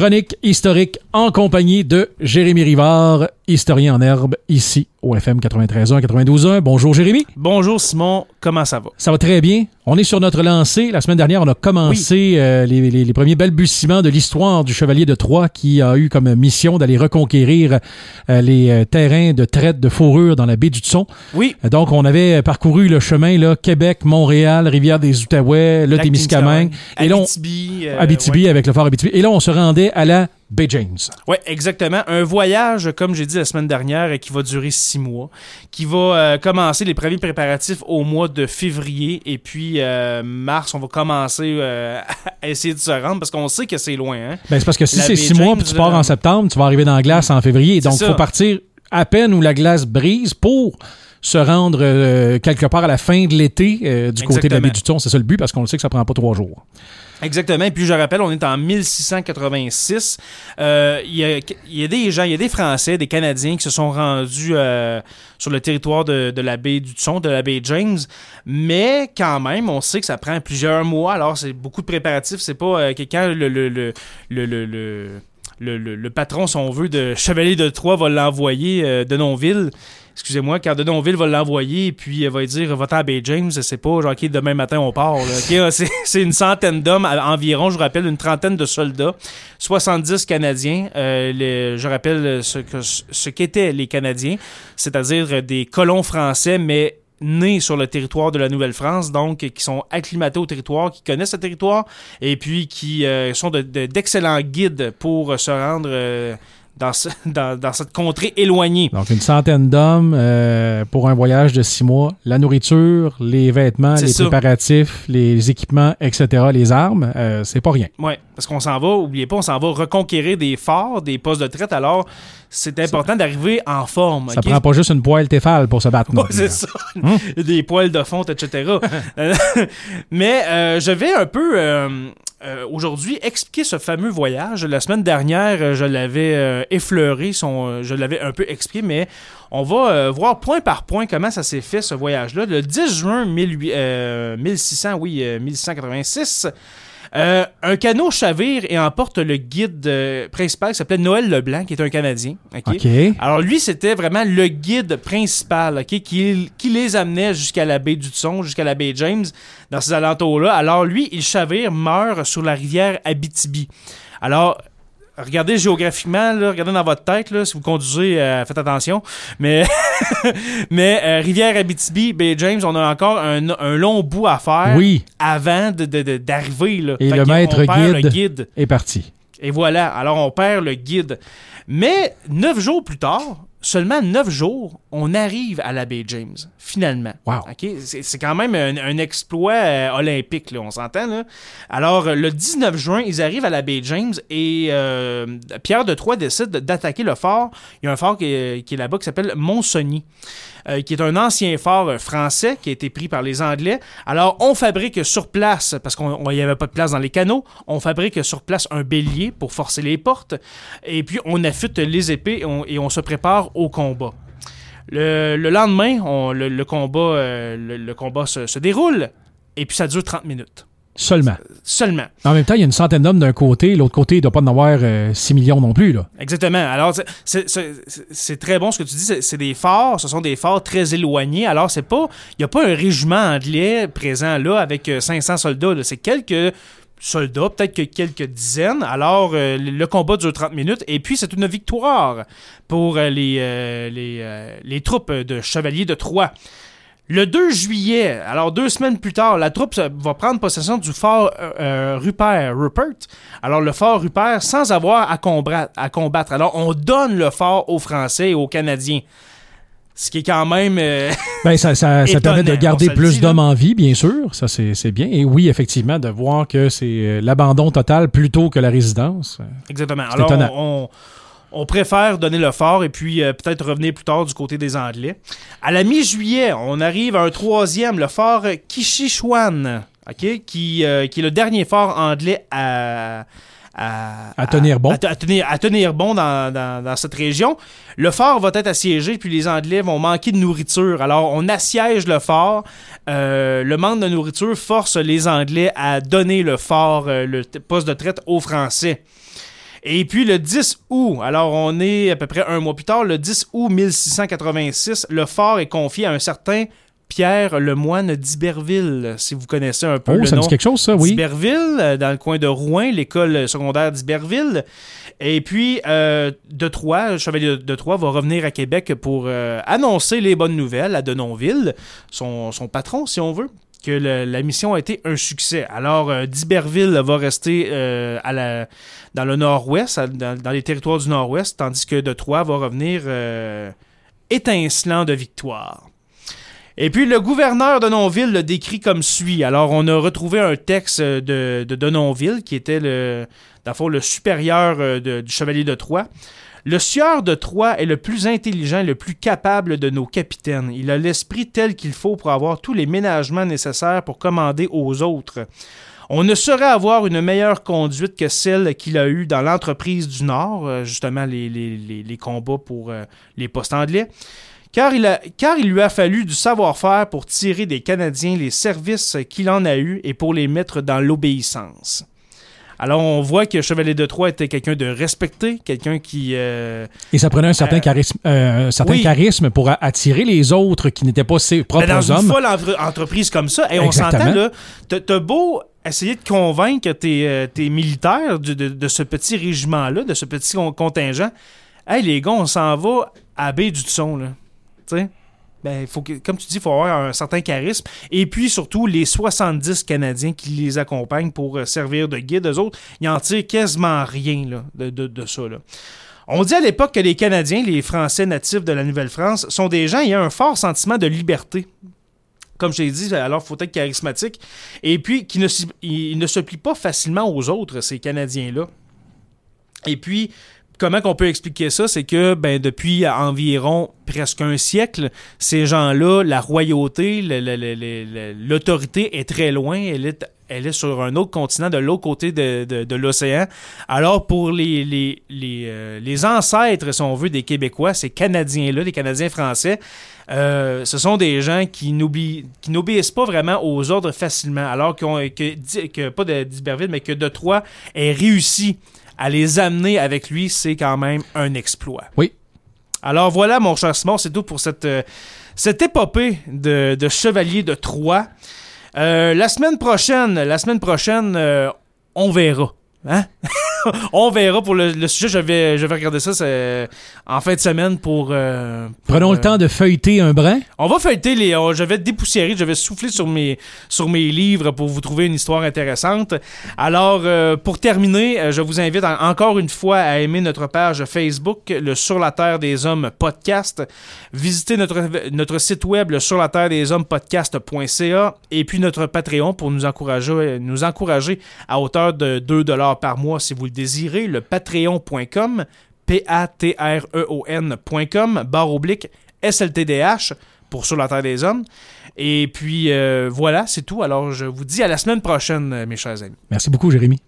chronique historique en compagnie de Jérémy Rivard, historien en herbe, ici au FM 93.1, 92.1. Bonjour Jérémy. Bonjour Simon, comment ça va? Ça va très bien. On est sur notre lancée. La semaine dernière, on a commencé euh, les, les- les premiers balbutiements de l'histoire du Chevalier de Troyes qui a eu comme mission d'aller reconquérir euh, les euh, terrains de traite de fourrure dans la baie du Tson. Oui, Donc, on avait parcouru le chemin là, Québec, Montréal, Rivière-des-Outaouais, le Témiscamingue, et là, on- Abitibi. euh, Abitibi avec le fort Abitibi. Et là, on se rendait à la baie James. Oui, exactement. Un voyage, comme j'ai dit la semaine dernière, qui va durer six mois, qui va euh, commencer les premiers préparatifs au mois de février, et puis euh, mars, on va commencer euh, à essayer de se rendre, parce qu'on sait que c'est loin. Hein? Ben, c'est parce que si c'est six mois James, puis tu pars en septembre, tu vas arriver dans la glace en février. Donc, il faut partir à peine où la glace brise pour se rendre euh, quelque part à la fin de l'été du côté de la baie du Thon. C'est ça le but parce qu'on le sait que ça prend pas trois jours. Exactement. Et puis je rappelle, on est en 1686. Euh, Il y, a, des gens, il y a des Français, des Canadiens qui se sont rendus euh, sur le territoire de, la baie du Thon, de la baie James. Mais quand même, on sait que ça prend plusieurs mois. Alors c'est beaucoup de préparatifs. C'est pas euh, le, le- le patron, si on veut, de Chevalier de Troyes va l'envoyer euh, de Nonville. Excusez-moi, quand Denonville va l'envoyer et puis elle va dire va-t'en à Bay James, c'est pas genre ok, demain matin on part. euh, c'est, une centaine d'hommes environ, je vous rappelle, une trentaine de soldats, 70 Canadiens. Euh, je rappelle ce, qu'étaient les Canadiens, c'est-à-dire des colons français, mais nés sur le territoire de la Nouvelle-France, donc qui sont acclimatés au territoire, qui connaissent le territoire et puis qui euh, sont de- de- d'excellents guides pour se rendre euh, dans, ce- dans, dans cette contrée éloignée. Donc, une centaine d'hommes euh, pour un voyage de six mois. La nourriture, les vêtements, les ça. préparatifs, les équipements, etc., les armes, euh, c'est pas rien. Oui, parce qu'on s'en va, oubliez pas, on s'en va reconquérir des forts, des postes de traite, alors c'est important d'arriver en forme. Ça prend pas juste une poêle téfale pour se battre. non Ouais, c'est ça. Hum? Des poils de fonte, etc. Euh, Mais euh, je vais un peu euh, aujourd'hui expliquer ce fameux voyage. La semaine dernière, euh, je l'avais euh, effleuré, son, euh, je l'avais un peu expliqué, mais on va voir point par point comment ça s'est fait ce voyage-là. Le 10 juin 18 euh, 1600, oui, euh, 1686. Euh, un canot chavire et emporte le guide euh, principal qui s'appelait Noël Leblanc, qui est un Canadien. ok? Alors lui, c'était vraiment le guide principal ok, qui, qui les amenait jusqu'à la baie du Tson, jusqu'à la baie James, dans ces alentours-là. Alors lui, il chavire, meurt sur la rivière Abitibi. Alors, regardez géographiquement, là, regardez dans votre tête, là, si vous conduisez, euh, faites attention. Mais, mais euh, rivière Abitibi, baie James, on a encore un, un long bout à faire Oui, avant de- de- de- d'arriver. là. Et Fait le maître guide. le guide. est parti. Et voilà, alors on perd le guide. Mais neuf jours plus tard, seulement neuf jours, on arrive à la baie James, finalement. Wow. C'est c'est quand même un, un exploit euh, olympique, là, on s'entend. Là? Alors, euh, le 19 juin, ils arrivent à la baie James et euh, Pierre de Troyes décide d'attaquer le fort. Il y a un fort qui est, qui est là-bas qui s'appelle Montsogny. euh, qui est un ancien fort français qui a été pris par les Anglais. Alors, on fabrique sur place, parce qu'il n'y avait pas de place dans les canaux, on fabrique sur place un bélier pour forcer les portes, et puis on affûte les épées et on, et on se prépare au combat. Le, le lendemain, on- le, le combat, euh, le, le combat se, se déroule, et puis ça dure 30 minutes. Seulement. Seulement. En même temps, il y a une centaine d'hommes d'un côté, l'autre côté, il ne doit pas en avoir euh, 6 millions non plus. Là. Exactement. Alors, c'est- très bon ce que tu dis. C'est- des forts, ce sont des forts très éloignés. Alors, c'est pas, il n'y a pas un régiment anglais présent là avec euh, 500 soldats. là. C'est quelques soldats, peut-être que quelques dizaines. Alors, euh, le combat dure 30 minutes. Et puis, c'est une victoire pour euh, les, euh, les, les troupes de chevaliers de Troyes. Le 2 juillet, alors deux semaines plus tard, la troupe va prendre possession du fort Rupert, Rupert. Alors le fort Rupert sans avoir à combattre. Alors on donne le fort aux Français et aux Canadiens. Ce qui est quand même... euh, Ben, ça, ça, ça permet de garder plus d'hommes en vie, bien sûr. Ça, c'est bien. Et oui, effectivement, de voir que c'est euh, l'abandon total plutôt que la résidence. Exactement. C'est Alors, on, on préfère donner le fort et puis euh, peut-être revenir plus tard du côté des Anglais. À la mi-juillet, on arrive à un troisième, le fort Kishichuan, ok, qui, euh, qui est le dernier fort anglais à. À, À tenir bon. À, à tenir, à tenir bon dans, dans- dans cette région. Le fort va être assiégé, puis les Anglais vont manquer de nourriture. Alors, on assiège le fort. Euh, le manque de nourriture force les Anglais à donner le fort, euh, le poste de traite aux Français. Et puis le 10 août, alors on est à peu près un mois plus tard, le 10 août 1686, le fort est confié à un certain Pierre Lemoine d'Iberville, si vous connaissez un peu oh, le ça nom. dit quelque chose, ça, oui. d'Iberville, euh, dans le coin de Rouen, l'école secondaire d'Iberville. Et puis, euh, de Troyes, le chevalier de Troyes va revenir à Québec pour euh, annoncer les bonnes nouvelles à Denonville, son, son patron, si on veut que le- la mission a été un succès. Alors, euh, d'Iberville va rester euh, à la, dans le nord-ouest, dans, dans les territoires du nord-ouest, tandis que de Troyes va revenir euh, étincelant de victoire. Et puis, le gouverneur de Denonville le décrit comme suit. Alors, on a retrouvé un texte de, de Denonville, qui était le, le supérieur euh, du chevalier de Troyes. Le sieur de Troyes est le plus intelligent le plus capable de nos capitaines. Il a l'esprit tel qu'il faut pour avoir tous les ménagements nécessaires pour commander aux autres. On ne saurait avoir une meilleure conduite que celle qu'il a eue dans l'entreprise du Nord, euh, justement les combats pour euh, les postes anglais, car il, a- car il lui a fallu du savoir-faire pour tirer des Canadiens les services qu'il en a eus et pour les mettre dans l'obéissance. Alors on voit que Chevalier de Troyes était quelqu'un de respecté, quelqu'un qui... euh, Et ça prenait un certain, Euh, charisme, euh, un certain oui. charisme pour attirer les autres qui n'étaient pas ses Ben, propres dans une hommes. folle entre- entreprise comme ça, et on s'entend là, t'as- beau essayer de convaincre tes, tes militaires de, de- de ce petit régiment-là, de ce petit con- contingent, hey les gars, on s'en va à baie du Tson, là. Ben, faut que, comme tu dis, il faut avoir un certain charisme. Et puis, surtout, les 70 Canadiens qui les accompagnent pour euh, servir de guide, eux autres, ils en tirent quasiment rien là, de, de- ça. Là. On dit à l'époque que les Canadiens, les Français natifs de la Nouvelle-France, sont des gens ayant un fort sentiment de liberté. Comme je l'ai dit, alors il faut être charismatique. Et puis, qui ne, ils ne se plient pas facilement aux autres, ces Canadiens-là. Et puis, comment qu'on peut expliquer ça? C'est que ben, depuis environ presque un siècle, ces gens-là, la royauté, l'autorité est très loin. Elle est, est sur un autre continent, de l'autre côté de, l'océan. Alors, pour les, les, les, euh, les ancêtres, si on veut, des Québécois, ces Canadiens-là, des Canadiens français, euh, ce sont des gens qui n'obéissent pas vraiment aux ordres facilement. Alors qu'on- que, pas de d'Iberville, mais que de Troyes ait réussi à les amener avec lui, c'est quand même un exploit. Oui. Alors voilà, mon cher Simon, c'est tout pour cette, euh, cette épopée de, de Chevalier de Troyes. Euh, la semaine prochaine, la semaine prochaine, euh, on verra. Hein? on verra pour le, le sujet. Je vais, je vais regarder ça c'est, en fin de semaine pour. euh, pour, Prenons euh, le temps de feuilleter un brin. on va feuilleter les. on- je vais dépoussiérer, je vais souffler sur mes, sur mes livres pour vous trouver une histoire intéressante. Alors, euh, pour terminer, euh, je vous invite en- encore une fois à aimer notre page Facebook, le Sur la Terre des Hommes podcast. Visitez notre, notre site web, le Sur la Terre des Hommes podcast.ca. Et puis notre Patreon pour nous encourager, nous encourager à hauteur de 2 par mois si vous le désirez. Le patreon.com. P-A-T-R-E-O-N.com, barre oblique, SLTDH, pour Sur la Terre des Hommes. Et puis, euh, voilà, c'est tout. Alors, je vous dis à la semaine prochaine, mes chers amis. Merci beaucoup, Jérémy.